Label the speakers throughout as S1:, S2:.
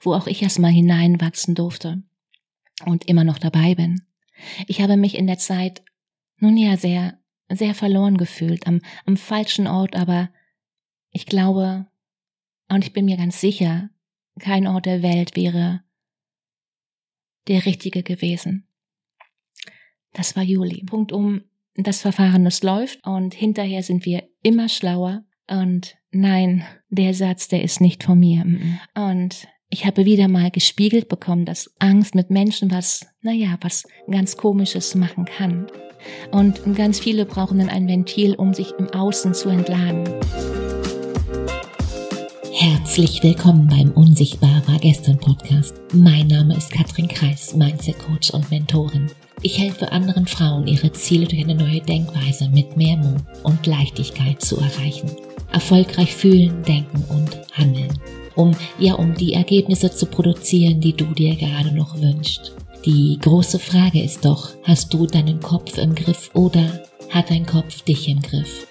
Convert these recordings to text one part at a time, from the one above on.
S1: wo auch ich erstmal hineinwachsen durfte und immer noch dabei bin. Ich habe mich in der Zeit nun ja sehr, sehr verloren gefühlt, am, am falschen Ort, aber ich glaube, und ich bin mir ganz sicher, kein Ort der Welt wäre der richtige gewesen. Das war Juli. Punkt um, das Verfahren, das läuft und hinterher sind wir immer schlauer und nein, der Satz, der ist nicht von mir. Und ich habe wieder mal gespiegelt bekommen, dass Angst mit Menschen was, naja, was ganz Komisches machen kann. Und ganz viele brauchen dann ein Ventil, um sich im Außen zu entladen.
S2: Herzlich willkommen beim Unsichtbar war gestern Podcast. Mein Name ist Katrin Kreis, Mindset Coach und Mentorin. Ich helfe anderen Frauen, ihre Ziele durch eine neue Denkweise mit mehr Mut und Leichtigkeit zu erreichen. Erfolgreich fühlen, denken und handeln. Um, ja, um die Ergebnisse zu produzieren, die du dir gerade noch wünschst. Die große Frage ist doch, hast du deinen Kopf im Griff oder hat dein Kopf dich im Griff?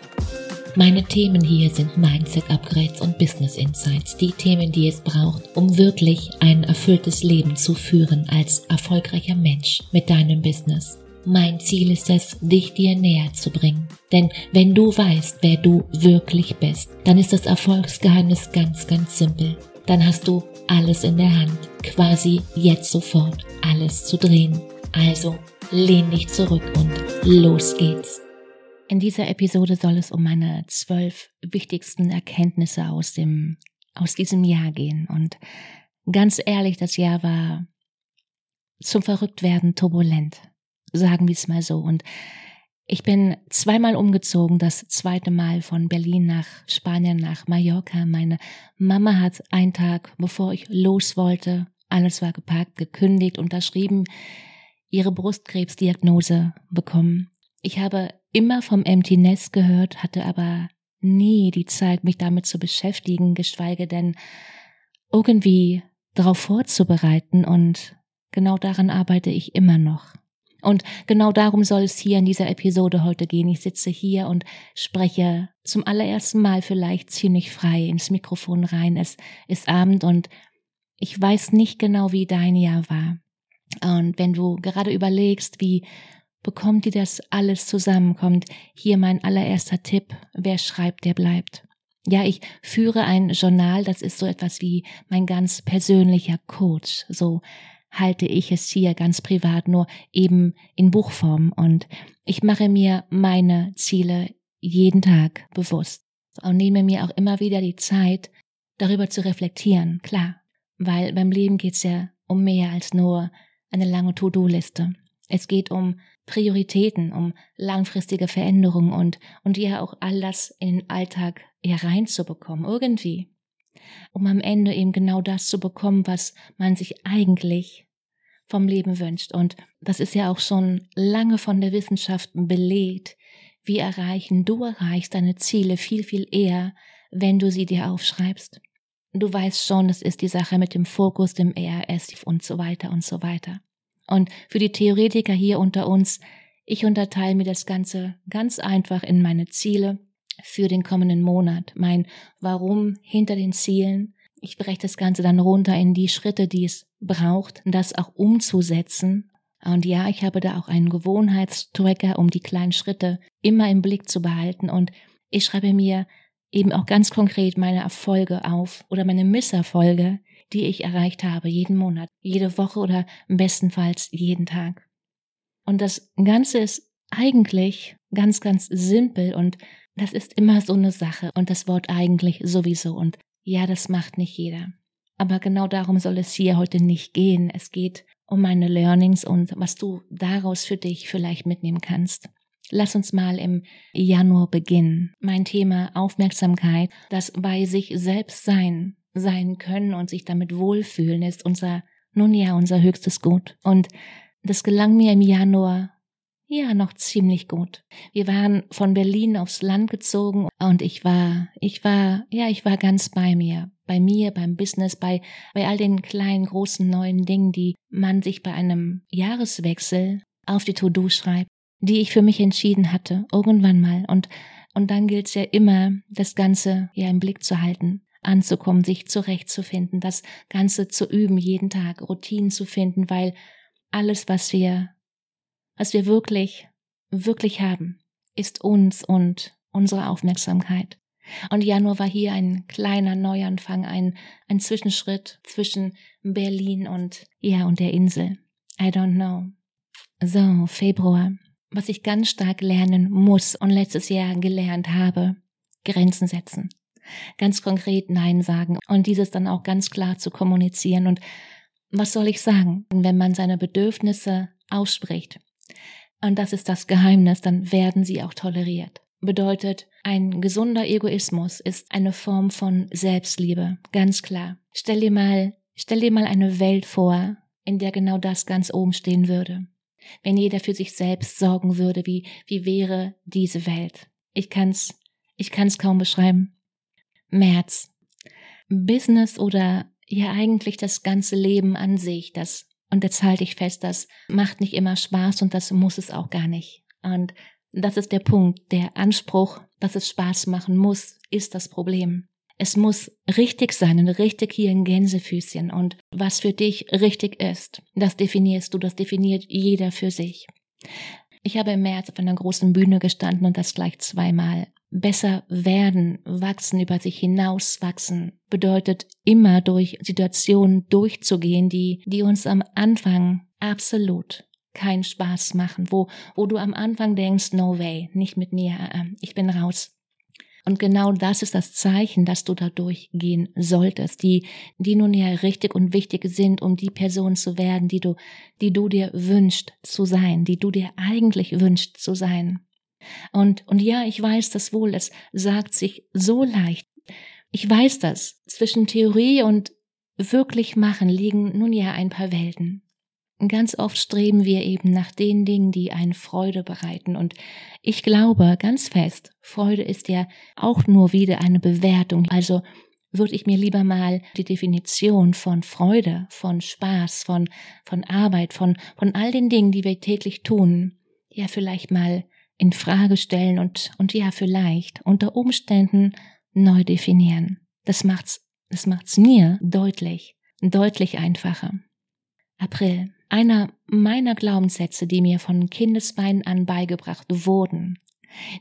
S2: Meine Themen hier sind Mindset Upgrades und Business Insights, die Themen, die es braucht, um wirklich ein erfülltes Leben zu führen als erfolgreicher Mensch mit deinem Business. Mein Ziel ist es, dich dir näher zu bringen. Denn wenn du weißt, wer du wirklich bist, dann ist das Erfolgsgeheimnis ganz, ganz simpel. Dann hast du alles in der Hand, quasi jetzt sofort alles zu drehen. Also lehn dich zurück und los geht's.
S1: In dieser Episode soll es um meine zwölf wichtigsten Erkenntnisse aus dem, aus diesem Jahr gehen. Und ganz ehrlich, das Jahr war zum Verrücktwerden turbulent. Sagen wir es mal so. Und ich bin zweimal umgezogen, das zweite Mal von Berlin nach Spanien, nach Mallorca. Meine Mama hat einen Tag, bevor ich los wollte, alles war gepackt, gekündigt, unterschrieben, ihre Brustkrebsdiagnose bekommen. Ich habe immer vom Empty Nest gehört, hatte aber nie die Zeit, mich damit zu beschäftigen, geschweige denn irgendwie darauf vorzubereiten und genau daran arbeite ich immer noch. Und genau darum soll es hier in dieser Episode heute gehen. Ich sitze hier und spreche zum allerersten Mal vielleicht ziemlich frei ins Mikrofon rein. Es ist Abend und ich weiß nicht genau, wie dein Jahr war. Und wenn du gerade überlegst, wie bekommt ihr das alles zusammenkommt. Hier mein allererster Tipp, wer schreibt, der bleibt. Ja, ich führe ein Journal, das ist so etwas wie mein ganz persönlicher Coach. So halte ich es hier ganz privat, nur eben in Buchform. Und ich mache mir meine Ziele jeden Tag bewusst und nehme mir auch immer wieder die Zeit, darüber zu reflektieren, klar. Weil beim Leben geht's ja um mehr als nur eine lange To-Do-Liste. Es geht um Prioritäten, um langfristige Veränderungen und, und ja auch all das in den Alltag hereinzubekommen, irgendwie. Um am Ende eben genau das zu bekommen, was man sich eigentlich vom Leben wünscht. Und das ist ja auch schon lange von der Wissenschaft belegt. Wie erreichen, du erreichst deine Ziele viel, viel eher, wenn du sie dir aufschreibst. Du weißt schon, das ist die Sache mit dem Fokus, dem ERS und so weiter und so weiter. Und für die Theoretiker hier unter uns, ich unterteile mir das Ganze ganz einfach in meine Ziele für den kommenden Monat, mein Warum hinter den Zielen. Ich breche das Ganze dann runter in die Schritte, die es braucht, das auch umzusetzen. Und ja, ich habe da auch einen Gewohnheitstracker, um die kleinen Schritte immer im Blick zu behalten. Und ich schreibe mir eben auch ganz konkret meine Erfolge auf oder meine Misserfolge, die ich erreicht habe, jeden Monat, jede Woche oder bestenfalls jeden Tag. Und das Ganze ist eigentlich ganz, ganz simpel und das ist immer so eine Sache und das Wort eigentlich sowieso und ja, das macht nicht jeder. Aber genau darum soll es hier heute nicht gehen. Es geht um meine Learnings und was du daraus für dich vielleicht mitnehmen kannst. Lass uns mal im Januar beginnen. Mein Thema Aufmerksamkeit, das bei sich selbst sein sein können und sich damit wohlfühlen, ist unser, nun ja, unser höchstes Gut. Und das gelang mir im Januar ja, noch ziemlich gut. Wir waren von Berlin aufs Land gezogen und ich war, ich war, ja, ich war ganz bei mir. Bei mir, beim Business, bei, bei all den kleinen, großen, neuen Dingen, die man sich bei einem Jahreswechsel auf die To-Do schreibt, die ich für mich entschieden hatte, irgendwann mal. Und, und dann gilt es ja immer, das Ganze ja im Blick zu halten. anzukommen, sich zurechtzufinden, das Ganze zu üben, jeden Tag Routinen zu finden, weil alles, was wir, was wir wirklich, wirklich haben, ist uns und unsere Aufmerksamkeit. Und Januar war hier ein kleiner Neuanfang, ein, ein Zwischenschritt zwischen Berlin und, ja, und der Insel. I don't know. So, Februar. Was ich ganz stark lernen muss und letztes Jahr gelernt habe, Grenzen setzen. Ganz konkret Nein sagen und dieses dann auch ganz klar zu kommunizieren. Und was soll ich sagen, wenn man seine Bedürfnisse ausspricht? Und das ist das Geheimnis, dann werden sie auch toleriert bedeutet, ein gesunder Egoismus ist eine Form von Selbstliebe, ganz klar. Stell dir mal, stell dir mal eine Welt vor, in der genau das ganz oben stehen würde. Wenn jeder für sich selbst sorgen würde, wie, wie wäre diese Welt? Ich kann's, ich kann's kaum beschreiben. März. Business oder ja eigentlich das ganze Leben an sich, das, und jetzt halte ich fest, das macht nicht immer Spaß und das muss es auch gar nicht. Und das ist der Punkt. Der Anspruch, dass es Spaß machen muss, ist das Problem. Es muss richtig sein und richtig hier in Gänsefüßchen. Und was für dich richtig ist, das definierst du, das definiert jeder für sich. Ich habe im März auf einer großen Bühne gestanden und das gleich zweimal. Besser werden, wachsen, über sich hinaus wachsen, bedeutet immer durch Situationen durchzugehen, die, die uns am Anfang absolut keinen Spaß machen, wo, wo du am Anfang denkst, no way, nicht mit mir, äh, äh, ich bin raus. Und genau das ist das Zeichen, dass du da durchgehen solltest, die, die nun ja richtig und wichtig sind, um die Person zu werden, die du, die du dir wünscht zu sein, die du dir eigentlich wünscht zu sein. Und, und ja, ich weiß das wohl, es sagt sich so leicht. Ich weiß das. Zwischen Theorie und wirklich machen liegen nun ja ein paar Welten. Ganz oft streben wir eben nach den Dingen, die einen Freude bereiten. Und ich glaube ganz fest, Freude ist ja auch nur wieder eine Bewertung. Also würde ich mir lieber mal die Definition von Freude, von Spaß, von, von Arbeit, von, von all den Dingen, die wir täglich tun, ja vielleicht mal in Frage stellen und, und ja vielleicht unter Umständen neu definieren. Das macht's, das macht's mir deutlich, deutlich einfacher. April. Einer meiner Glaubenssätze, die mir von Kindesbeinen an beigebracht wurden,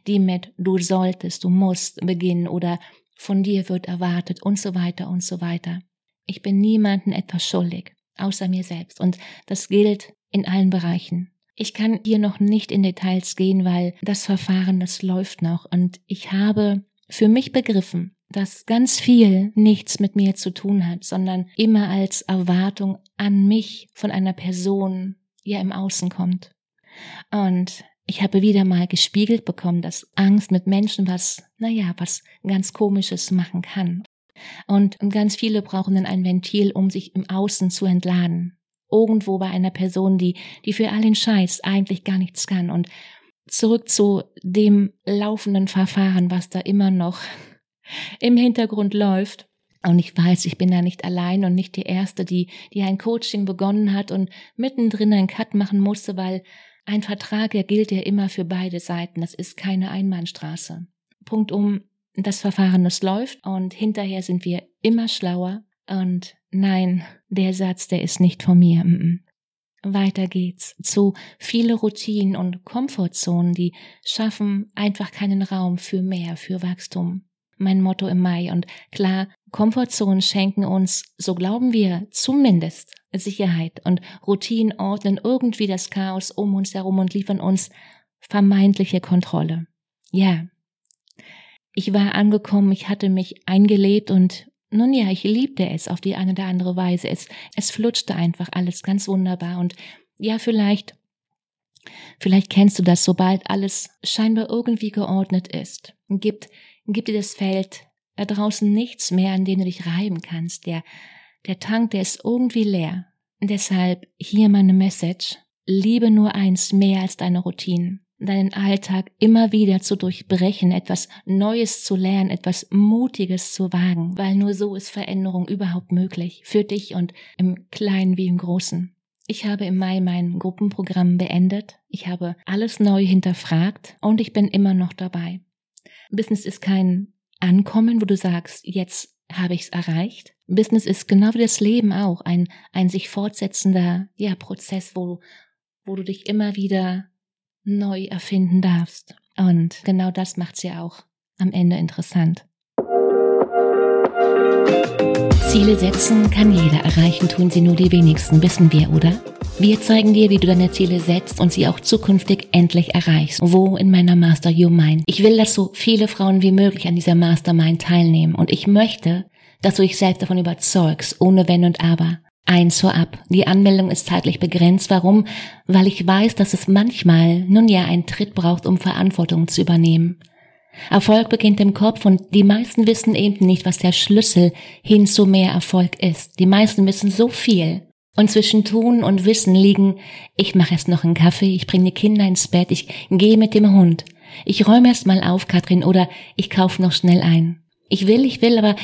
S1: die mit du solltest, du musst beginnen oder von dir wird erwartet und so weiter und so weiter. Ich bin niemanden etwas schuldig, außer mir selbst. Und das gilt in allen Bereichen. Ich kann hier noch nicht in Details gehen, weil das Verfahren, das läuft noch. Und ich habe für mich begriffen, dass ganz viel nichts mit mir zu tun hat, sondern immer als Erwartung an mich von einer Person ja im Außen kommt. Und ich habe wieder mal gespiegelt bekommen, dass Angst mit Menschen was, naja, was ganz Komisches machen kann. Und ganz viele brauchen dann ein Ventil, um sich im Außen zu entladen. Irgendwo bei einer Person, die, die für all den Scheiß eigentlich gar nichts kann. Und zurück zu dem laufenden Verfahren, was da immer noch im Hintergrund läuft. Und ich weiß, ich bin da nicht allein und nicht die Erste, die, die ein Coaching begonnen hat und mittendrin einen Cut machen musste, weil ein Vertrag, der gilt ja immer für beide Seiten. Das ist keine Einbahnstraße. Punkt um, das Verfahren, das läuft und hinterher sind wir immer schlauer. Und nein, der Satz, der ist nicht von mir. Weiter geht's zu viele Routinen und Komfortzonen, die schaffen einfach keinen Raum für mehr, für Wachstum mein Motto im Mai. Und klar, Komfortzonen schenken uns, so glauben wir, zumindest Sicherheit und Routinen ordnen irgendwie das Chaos um uns herum und liefern uns vermeintliche Kontrolle. Ja. Ich war angekommen, ich hatte mich eingelebt und nun ja, ich liebte es auf die eine oder andere Weise. Es, es flutschte einfach alles ganz wunderbar und ja, vielleicht, vielleicht kennst du das, sobald alles scheinbar irgendwie geordnet ist, gibt gibt dir das Feld da draußen nichts mehr, an dem du dich reiben kannst. Der, der Tank, der ist irgendwie leer. Deshalb hier meine Message. Liebe nur eins mehr als deine Routinen. Deinen Alltag immer wieder zu durchbrechen, etwas Neues zu lernen, etwas Mutiges zu wagen, weil nur so ist Veränderung überhaupt möglich. Für dich und im Kleinen wie im Großen. Ich habe im Mai mein Gruppenprogramm beendet. Ich habe alles neu hinterfragt und ich bin immer noch dabei. Business ist kein Ankommen, wo du sagst, jetzt habe ich es erreicht? Business ist genau wie das Leben auch ein, ein sich fortsetzender ja, Prozess, wo, wo du dich immer wieder neu erfinden darfst. Und genau das macht ja auch am Ende interessant. Ziele setzen kann jeder erreichen, tun sie nur die wenigsten, wissen wir, oder? Wir zeigen dir, wie du deine Ziele setzt und sie auch zukünftig endlich erreichst. Wo in meiner Master Your Mind? Ich will, dass so viele Frauen wie möglich an dieser Mastermind teilnehmen und ich möchte, dass du dich selbst davon überzeugst, ohne Wenn und Aber. Eins vorab. Die Anmeldung ist zeitlich begrenzt. Warum? Weil ich weiß, dass es manchmal nun ja einen Tritt braucht, um Verantwortung zu übernehmen. Erfolg beginnt im Kopf und die meisten wissen eben nicht, was der Schlüssel hin zu mehr Erfolg ist. Die meisten wissen so viel. Und zwischen Tun und Wissen liegen, ich mache erst noch einen Kaffee, ich bringe die Kinder ins Bett, ich gehe mit dem Hund. Ich räume erst mal auf, Katrin, oder ich kaufe noch schnell ein. Ich will, ich will, aber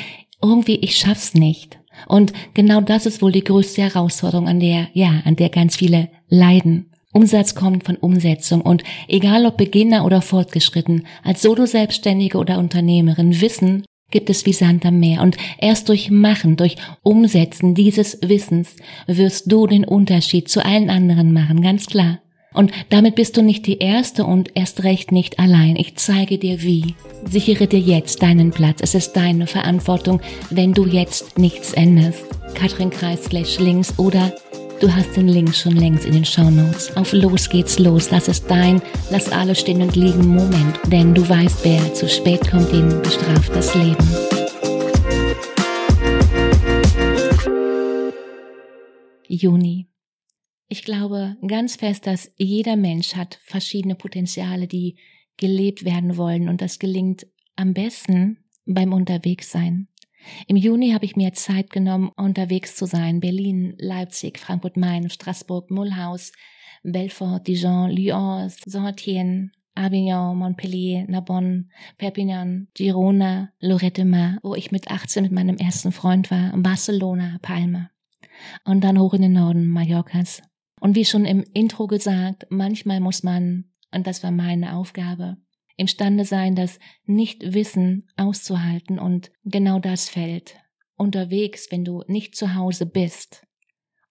S1: irgendwie, ich schaff's nicht. Und genau das ist wohl die größte Herausforderung, an der, ja, an der ganz viele leiden. Umsatz kommt von Umsetzung und egal ob Beginner oder fortgeschritten, als Solo-Selbstständige oder Unternehmerin, Wissen gibt es wie Sand am Meer und erst durch Machen, durch Umsetzen dieses Wissens wirst du den Unterschied zu allen anderen machen, ganz klar. Und damit bist du nicht die Erste und erst recht nicht allein. Ich zeige dir wie. Sichere dir jetzt deinen Platz. Es ist deine Verantwortung, wenn du jetzt nichts änderst. Katrin Kreis slash links oder Du hast den Link schon längst in den Shownotes. Auf Los geht's los. Das ist dein Lass alles stehen und liegen Moment. Denn du weißt, wer zu spät kommt, den bestraft das Leben. Juni. Ich glaube ganz fest, dass jeder Mensch hat verschiedene Potenziale, die gelebt werden wollen und das gelingt am besten beim Unterwegssein. Im Juni habe ich mir Zeit genommen, unterwegs zu sein. Berlin, Leipzig, Frankfurt, Main, Straßburg, Mulhouse, Belfort, Dijon, Lyon, Saint-Étienne, Avignon, Montpellier, Narbonne, Perpignan, Girona, Lorette Mar, wo ich mit 18 mit meinem ersten Freund war, Barcelona, Palma. Und dann hoch in den Norden Mallorcas. Und wie schon im Intro gesagt, manchmal muss man, und das war meine Aufgabe, imstande sein, das Nichtwissen auszuhalten und genau das fällt unterwegs, wenn du nicht zu Hause bist.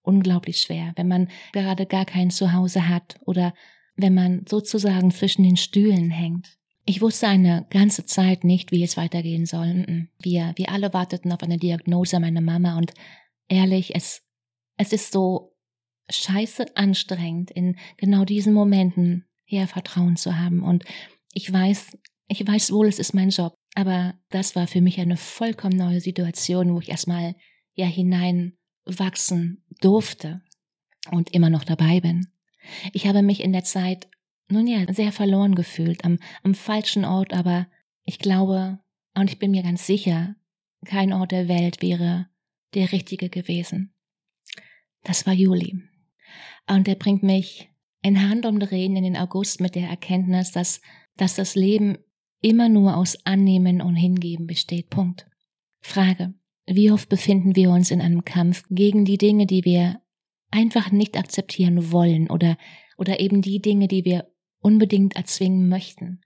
S1: Unglaublich schwer, wenn man gerade gar kein Zuhause hat oder wenn man sozusagen zwischen den Stühlen hängt. Ich wusste eine ganze Zeit nicht, wie es weitergehen soll. Wir, wir alle warteten auf eine Diagnose meiner Mama und ehrlich, es, es ist so scheiße anstrengend, in genau diesen Momenten her Vertrauen zu haben und ich weiß, ich weiß wohl, es ist mein Job, aber das war für mich eine vollkommen neue Situation, wo ich erstmal ja hineinwachsen durfte und immer noch dabei bin. Ich habe mich in der Zeit nun ja sehr verloren gefühlt, am, am falschen Ort, aber ich glaube und ich bin mir ganz sicher, kein Ort der Welt wäre der richtige gewesen. Das war Juli. Und er bringt mich in Handumdrehen in den August mit der Erkenntnis, dass dass das Leben immer nur aus Annehmen und Hingeben besteht. Punkt. Frage. Wie oft befinden wir uns in einem Kampf gegen die Dinge, die wir einfach nicht akzeptieren wollen oder, oder eben die Dinge, die wir unbedingt erzwingen möchten?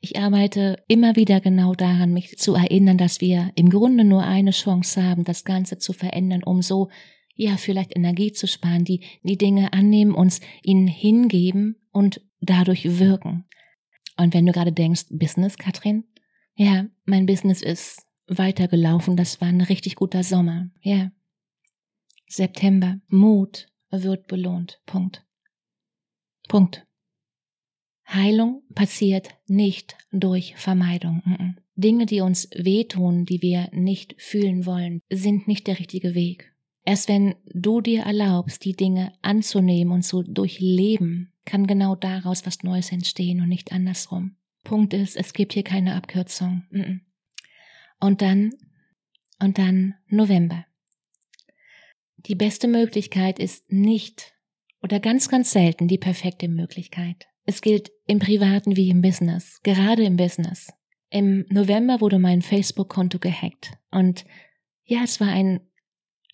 S1: Ich arbeite immer wieder genau daran, mich zu erinnern, dass wir im Grunde nur eine Chance haben, das Ganze zu verändern, um so, ja, vielleicht Energie zu sparen, die, die Dinge annehmen, uns ihnen hingeben und dadurch wirken. Und wenn du gerade denkst, Business, Katrin? Ja, mein Business ist weitergelaufen. Das war ein richtig guter Sommer. Ja. September. Mut wird belohnt. Punkt. Punkt. Heilung passiert nicht durch Vermeidung. Dinge, die uns wehtun, die wir nicht fühlen wollen, sind nicht der richtige Weg. Erst wenn du dir erlaubst, die Dinge anzunehmen und zu durchleben, kann genau daraus was Neues entstehen und nicht andersrum. Punkt ist, es gibt hier keine Abkürzung. Und dann, und dann November. Die beste Möglichkeit ist nicht oder ganz, ganz selten die perfekte Möglichkeit. Es gilt im Privaten wie im Business, gerade im Business. Im November wurde mein Facebook-Konto gehackt und ja, es war ein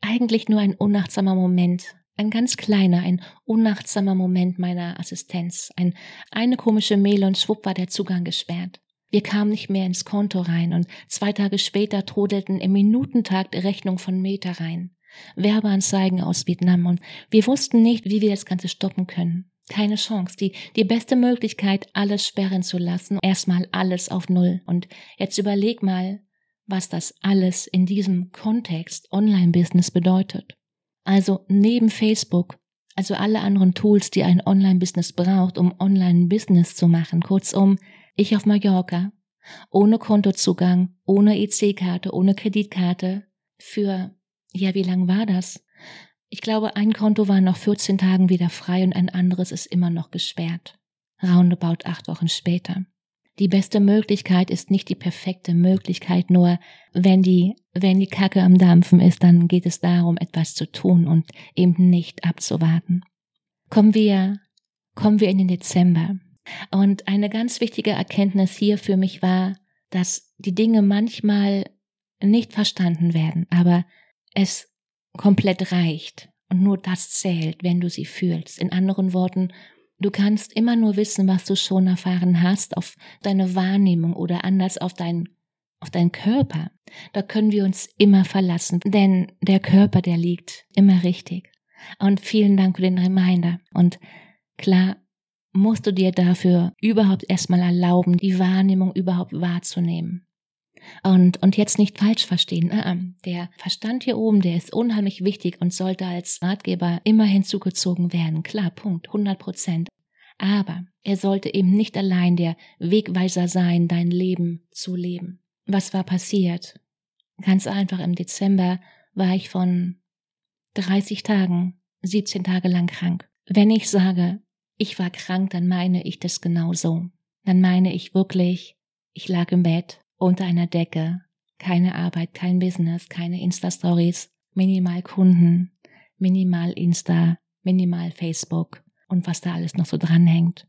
S1: eigentlich nur ein unachtsamer Moment, ein ganz kleiner, ein unachtsamer Moment meiner Assistenz. Ein, eine komische Mail und schwupp war der Zugang gesperrt. Wir kamen nicht mehr ins Konto rein und zwei Tage später trudelten im Minutentakt Rechnung von Meta rein. Werbeanzeigen aus Vietnam und wir wussten nicht, wie wir das Ganze stoppen können. Keine Chance. Die, die beste Möglichkeit, alles sperren zu lassen. Erstmal alles auf Null. Und jetzt überleg mal, was das alles in diesem Kontext Online-Business bedeutet. Also neben Facebook, also alle anderen Tools, die ein Online-Business braucht, um Online-Business zu machen. Kurzum, ich auf Mallorca, ohne Kontozugang, ohne EC-Karte, ohne Kreditkarte, für, ja, wie lang war das? Ich glaube, ein Konto war nach 14 Tagen wieder frei und ein anderes ist immer noch gesperrt. Roundabout acht Wochen später. Die beste Möglichkeit ist nicht die perfekte Möglichkeit, nur wenn die, wenn die Kacke am Dampfen ist, dann geht es darum, etwas zu tun und eben nicht abzuwarten. Kommen wir, kommen wir in den Dezember. Und eine ganz wichtige Erkenntnis hier für mich war, dass die Dinge manchmal nicht verstanden werden, aber es komplett reicht und nur das zählt, wenn du sie fühlst. In anderen Worten, du kannst immer nur wissen, was du schon erfahren hast, auf deine Wahrnehmung oder anders auf dein auf deinen Körper. Da können wir uns immer verlassen, denn der Körper, der liegt immer richtig. Und vielen Dank für den Reminder. Und klar, musst du dir dafür überhaupt erstmal erlauben, die Wahrnehmung überhaupt wahrzunehmen. Und, und jetzt nicht falsch verstehen. Ah, ah, der Verstand hier oben, der ist unheimlich wichtig und sollte als Ratgeber immer hinzugezogen werden. Klar, Punkt, 100 Prozent. Aber er sollte eben nicht allein der Wegweiser sein, dein Leben zu leben. Was war passiert? Ganz einfach, im Dezember war ich von 30 Tagen, 17 Tage lang krank. Wenn ich sage, ich war krank, dann meine ich das genau so. Dann meine ich wirklich, ich lag im Bett, unter einer Decke, keine Arbeit, kein Business, keine Insta-Stories, minimal Kunden, minimal Insta, minimal Facebook und was da alles noch so dranhängt.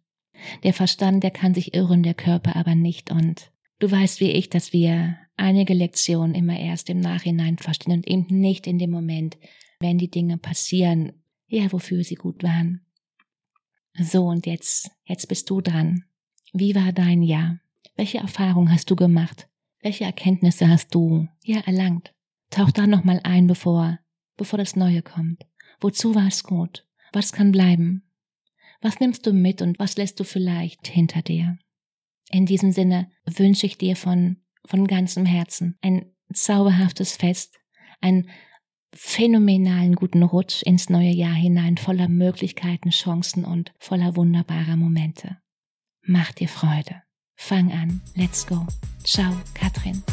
S1: Der Verstand, der kann sich irren, der Körper aber nicht und du weißt wie ich, dass wir einige Lektionen immer erst im Nachhinein verstehen und eben nicht in dem Moment, wenn die Dinge passieren, ja, wofür sie gut waren. So, und jetzt, jetzt bist du dran. Wie war dein Jahr? Welche Erfahrung hast du gemacht? Welche Erkenntnisse hast du ja erlangt? Tauch da nochmal ein, bevor, bevor das Neue kommt. Wozu war es gut? Was kann bleiben? Was nimmst du mit und was lässt du vielleicht hinter dir? In diesem Sinne wünsche ich dir von, von ganzem Herzen ein zauberhaftes Fest, ein phänomenalen guten Rutsch ins neue Jahr hinein, voller Möglichkeiten, Chancen und voller wunderbarer Momente. Mach dir Freude. Fang an. Let's go. Ciao, Katrin.